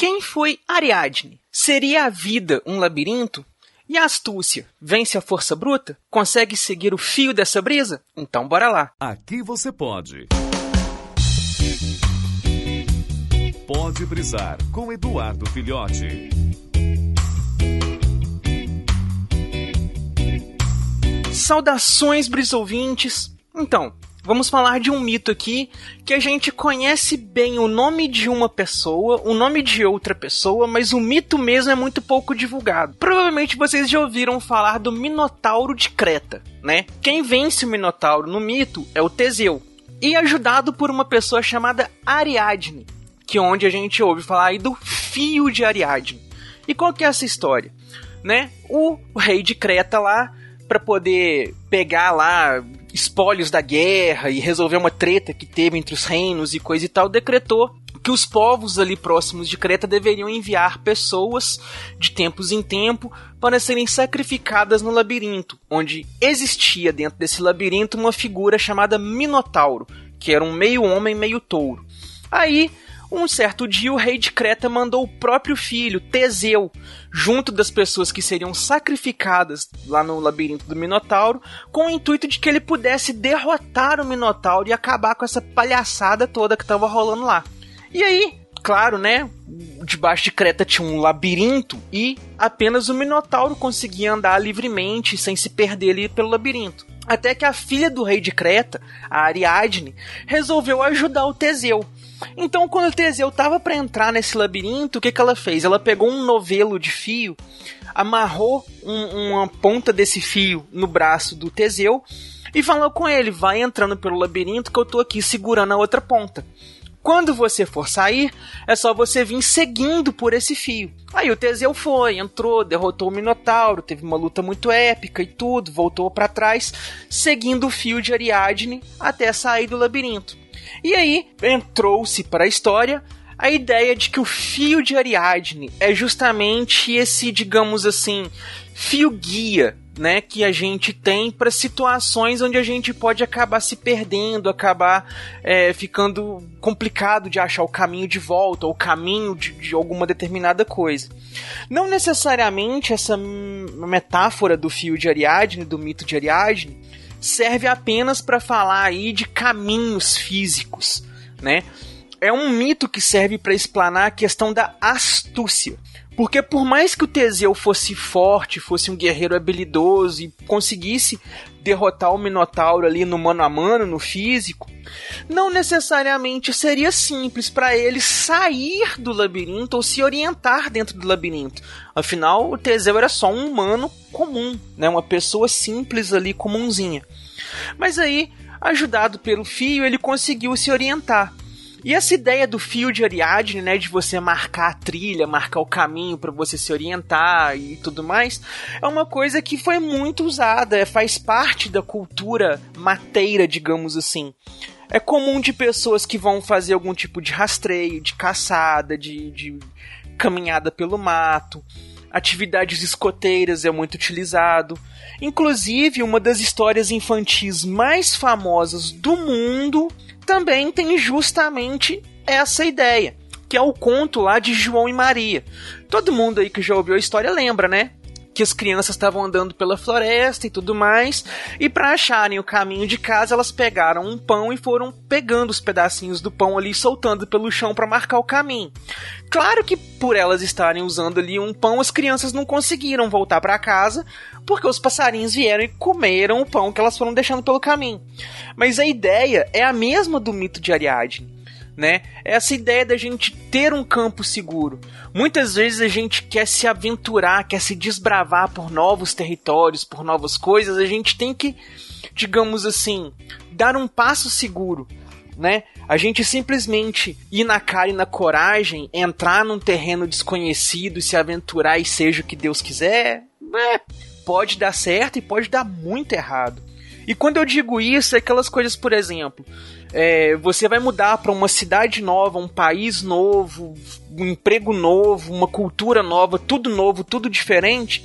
Quem foi Ariadne? Seria a vida um labirinto? E a astúcia? Vence a força bruta? Consegue seguir o fio dessa brisa? Então bora lá. Aqui você pode. Pode brisar com Eduardo Filhote. Saudações, brisouvintes! Então, vamos falar de um mito aqui que a gente conhece bem o nome de uma pessoa, o nome de outra pessoa, mas o mito mesmo é muito pouco divulgado. Provavelmente vocês já ouviram falar do Minotauro de Creta, né? Quem vence o Minotauro no mito é o Teseu, e ajudado por uma pessoa chamada Ariadne, que é onde a gente ouve falar aí do fio de Ariadne. E qual que é essa história? Né? O, o rei de Creta lá para poder pegar lá espólios da guerra e resolver uma treta que teve entre os reinos e coisa e tal, decretou que os povos ali próximos de Creta deveriam enviar pessoas de tempos em tempo para serem sacrificadas no labirinto, onde existia dentro desse labirinto uma figura chamada Minotauro, que era um meio homem, meio touro. Aí um certo dia, o rei de Creta mandou o próprio filho, Teseu, junto das pessoas que seriam sacrificadas lá no labirinto do Minotauro, com o intuito de que ele pudesse derrotar o Minotauro e acabar com essa palhaçada toda que estava rolando lá. E aí, claro, né? Debaixo de Creta tinha um labirinto e apenas o Minotauro conseguia andar livremente sem se perder ali pelo labirinto. Até que a filha do rei de Creta, a Ariadne, resolveu ajudar o Teseu então, quando o Teseu tava para entrar nesse labirinto, o que, que ela fez? Ela pegou um novelo de fio, amarrou um, uma ponta desse fio no braço do Teseu e falou com ele: vai entrando pelo labirinto que eu tô aqui segurando a outra ponta. Quando você for sair, é só você vir seguindo por esse fio. Aí o Teseu foi, entrou, derrotou o Minotauro, teve uma luta muito épica e tudo, voltou para trás, seguindo o fio de Ariadne até sair do labirinto. E aí entrou-se para a história a ideia de que o fio de Ariadne é justamente esse, digamos assim, fio guia, né, que a gente tem para situações onde a gente pode acabar se perdendo, acabar é, ficando complicado de achar o caminho de volta ou o caminho de, de alguma determinada coisa. Não necessariamente essa metáfora do fio de Ariadne, do mito de Ariadne, serve apenas para falar aí de caminhos físicos, né? É um mito que serve para explanar a questão da astúcia. Porque por mais que o Teseu fosse forte, fosse um guerreiro habilidoso e conseguisse derrotar o Minotauro ali no mano a mano, no físico, não necessariamente seria simples para ele sair do labirinto ou se orientar dentro do labirinto. Afinal, o Teseu era só um humano comum, né? uma pessoa simples ali, comunzinha. Mas aí, ajudado pelo fio, ele conseguiu se orientar. E essa ideia do fio de Ariadne, né, de você marcar a trilha, marcar o caminho para você se orientar e tudo mais, é uma coisa que foi muito usada, é, faz parte da cultura mateira, digamos assim. É comum de pessoas que vão fazer algum tipo de rastreio, de caçada, de, de caminhada pelo mato. Atividades escoteiras é muito utilizado. Inclusive, uma das histórias infantis mais famosas do mundo também tem justamente essa ideia, que é o conto lá de João e Maria. Todo mundo aí que já ouviu a história lembra, né? Que as crianças estavam andando pela floresta e tudo mais, e para acharem o caminho de casa, elas pegaram um pão e foram pegando os pedacinhos do pão ali, soltando pelo chão para marcar o caminho. Claro que por elas estarem usando ali um pão, as crianças não conseguiram voltar para casa, porque os passarinhos vieram e comeram o pão que elas foram deixando pelo caminho. Mas a ideia é a mesma do mito de Ariadne né? Essa ideia da gente ter um campo seguro. Muitas vezes a gente quer se aventurar, quer se desbravar por novos territórios, por novas coisas, a gente tem que, digamos assim, dar um passo seguro. Né? A gente simplesmente ir na cara e na coragem, entrar num terreno desconhecido, se aventurar e seja o que Deus quiser, é, pode dar certo e pode dar muito errado. E quando eu digo isso, é aquelas coisas, por exemplo, é, você vai mudar para uma cidade nova, um país novo, um emprego novo, uma cultura nova, tudo novo, tudo diferente.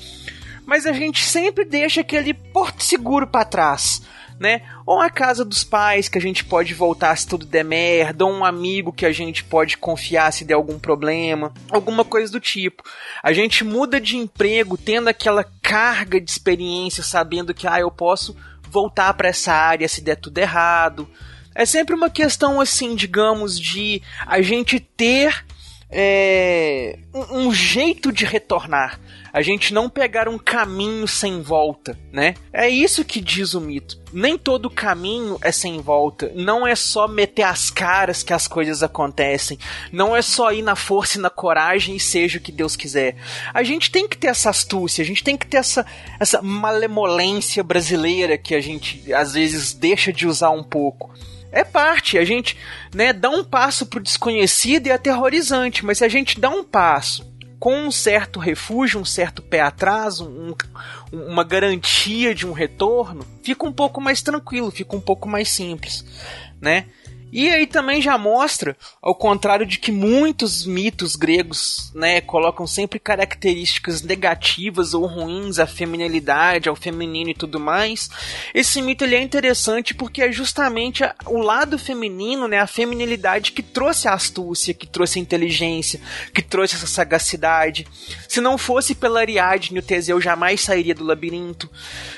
Mas a gente sempre deixa aquele porto seguro para trás, né? Ou a casa dos pais que a gente pode voltar se tudo der merda, ou um amigo que a gente pode confiar se der algum problema, alguma coisa do tipo. A gente muda de emprego tendo aquela carga de experiência, sabendo que ah, eu posso voltar para essa área se der tudo errado. É sempre uma questão assim, digamos, de a gente ter é, um, um, jeito de retornar. A gente não pegar um caminho sem volta, né? É isso que diz o mito. Nem todo caminho é sem volta. Não é só meter as caras que as coisas acontecem. Não é só ir na força e na coragem e seja o que Deus quiser. A gente tem que ter essa astúcia, a gente tem que ter essa, essa malemolência brasileira que a gente às vezes deixa de usar um pouco é parte. A gente né, dá um passo pro desconhecido e é aterrorizante, mas se a gente dá um passo com um certo refúgio, um certo pé atrás, um, uma garantia de um retorno, fica um pouco mais tranquilo, fica um pouco mais simples, né? E aí também já mostra, ao contrário de que muitos mitos gregos, né, colocam sempre características negativas ou ruins à feminilidade, ao feminino e tudo mais, esse mito ele é interessante porque é justamente o lado feminino, né, a feminilidade que trouxe a astúcia, que trouxe a inteligência, que trouxe essa sagacidade. Se não fosse pela Ariadne, o Teseu jamais sairia do labirinto.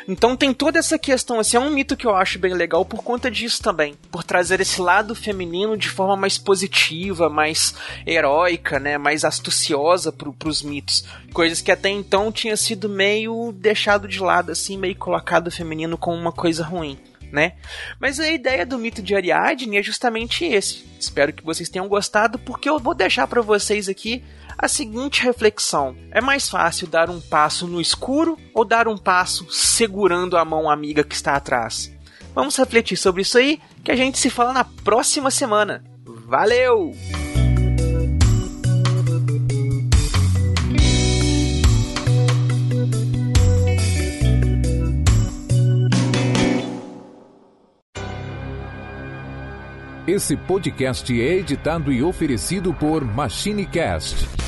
Então tem toda essa questão, assim, é um mito que eu acho bem legal por conta disso também, por trazer esse lado lado feminino de forma mais positiva, mais heróica, né, mais astuciosa para os mitos, coisas que até então tinha sido meio deixado de lado assim, meio colocado o feminino como uma coisa ruim. Né? Mas a ideia do mito de Ariadne é justamente esse. Espero que vocês tenham gostado, porque eu vou deixar para vocês aqui a seguinte reflexão: é mais fácil dar um passo no escuro ou dar um passo segurando a mão amiga que está atrás? Vamos refletir sobre isso aí, que a gente se fala na próxima semana. Valeu! Esse podcast é editado e oferecido por MachineCast